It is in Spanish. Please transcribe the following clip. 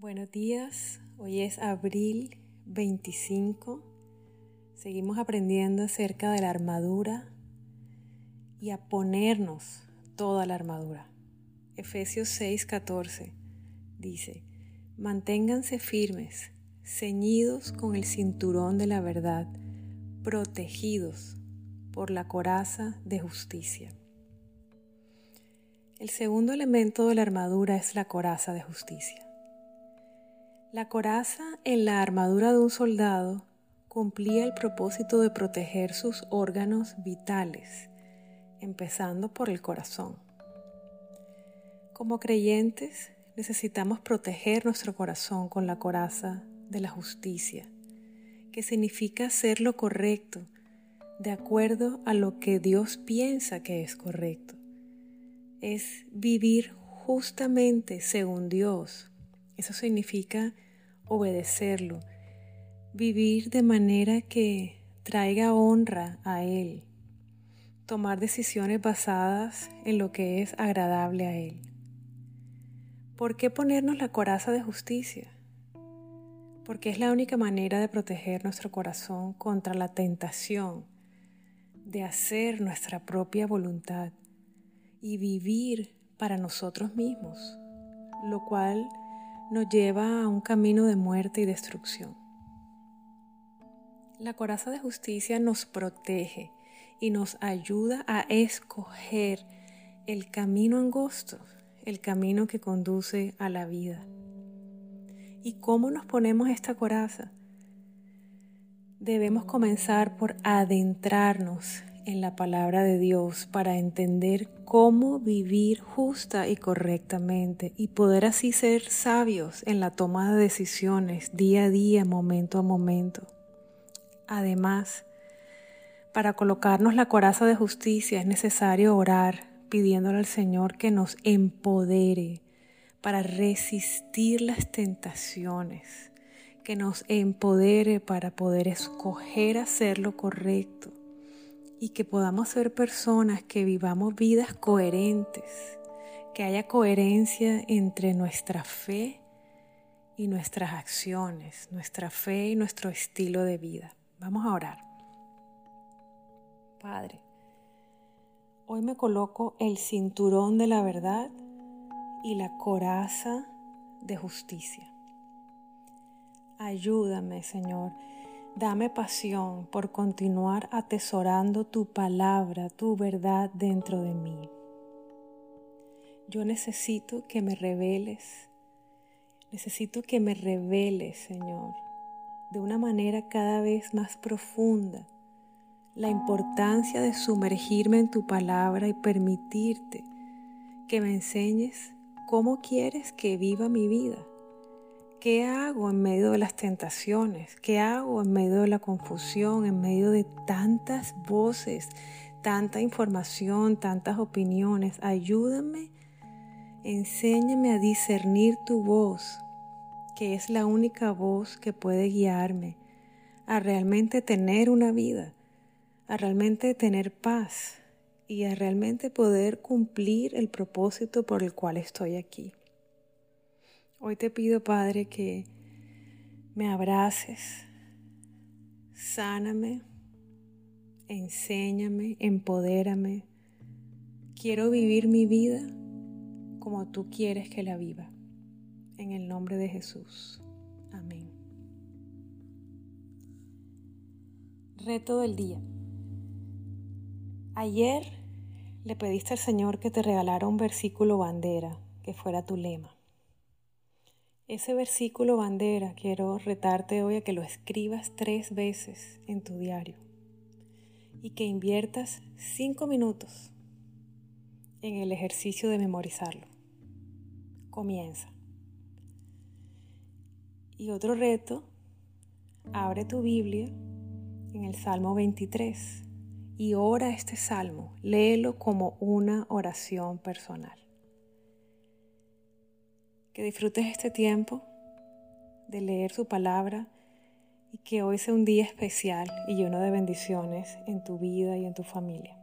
Buenos días, hoy es abril 25. Seguimos aprendiendo acerca de la armadura y a ponernos toda la armadura. Efesios 6:14 dice, manténganse firmes, ceñidos con el cinturón de la verdad, protegidos por la coraza de justicia. El segundo elemento de la armadura es la coraza de justicia. La coraza en la armadura de un soldado cumplía el propósito de proteger sus órganos vitales, empezando por el corazón. Como creyentes necesitamos proteger nuestro corazón con la coraza de la justicia, que significa hacer lo correcto de acuerdo a lo que Dios piensa que es correcto. Es vivir justamente según Dios, eso significa obedecerlo, vivir de manera que traiga honra a Él, tomar decisiones basadas en lo que es agradable a Él. ¿Por qué ponernos la coraza de justicia? Porque es la única manera de proteger nuestro corazón contra la tentación de hacer nuestra propia voluntad y vivir para nosotros mismos, lo cual nos lleva a un camino de muerte y destrucción. La coraza de justicia nos protege y nos ayuda a escoger el camino angosto, el camino que conduce a la vida. ¿Y cómo nos ponemos esta coraza? Debemos comenzar por adentrarnos en la palabra de Dios para entender cómo vivir justa y correctamente y poder así ser sabios en la toma de decisiones día a día, momento a momento. Además, para colocarnos la coraza de justicia es necesario orar pidiéndole al Señor que nos empodere para resistir las tentaciones, que nos empodere para poder escoger hacer lo correcto y que podamos ser personas que vivamos vidas coherentes, que haya coherencia entre nuestra fe y nuestras acciones, nuestra fe y nuestro estilo de vida. Vamos a orar. Padre, hoy me coloco el cinturón de la verdad y la coraza de justicia. Ayúdame, Señor, Dame pasión por continuar atesorando tu palabra, tu verdad dentro de mí. Yo necesito que me reveles, necesito que me reveles, Señor, de una manera cada vez más profunda la importancia de sumergirme en tu palabra y permitirte que me enseñes cómo quieres que viva mi vida ¿Qué hago en medio de las tentaciones? ¿Qué hago en medio de la confusión, en medio de tantas voces, tanta información, tantas opiniones? Ayúdame, enséñame a discernir tu voz, que es la única voz que puede guiarme a realmente tener una vida, a realmente tener paz y a realmente poder cumplir el propósito por el cual estoy aquí. Hoy te pido, Padre, que me abraces, sáname, enséñame, empodérame. Quiero vivir mi vida como tú quieres que la viva. En el nombre de Jesús. Amén. Reto del día. Ayer le pediste al Señor que te regalara un versículo bandera, que fuera tu lema. Ese versículo bandera quiero retarte hoy a que lo escribas tres veces en tu diario y que inviertas cinco minutos en el ejercicio de memorizarlo. Comienza. Y otro reto, abre tu Biblia en el Salmo 23 y ora este salmo, léelo como una oración personal. Que disfrutes este tiempo de leer su palabra y que hoy sea un día especial y lleno de bendiciones en tu vida y en tu familia.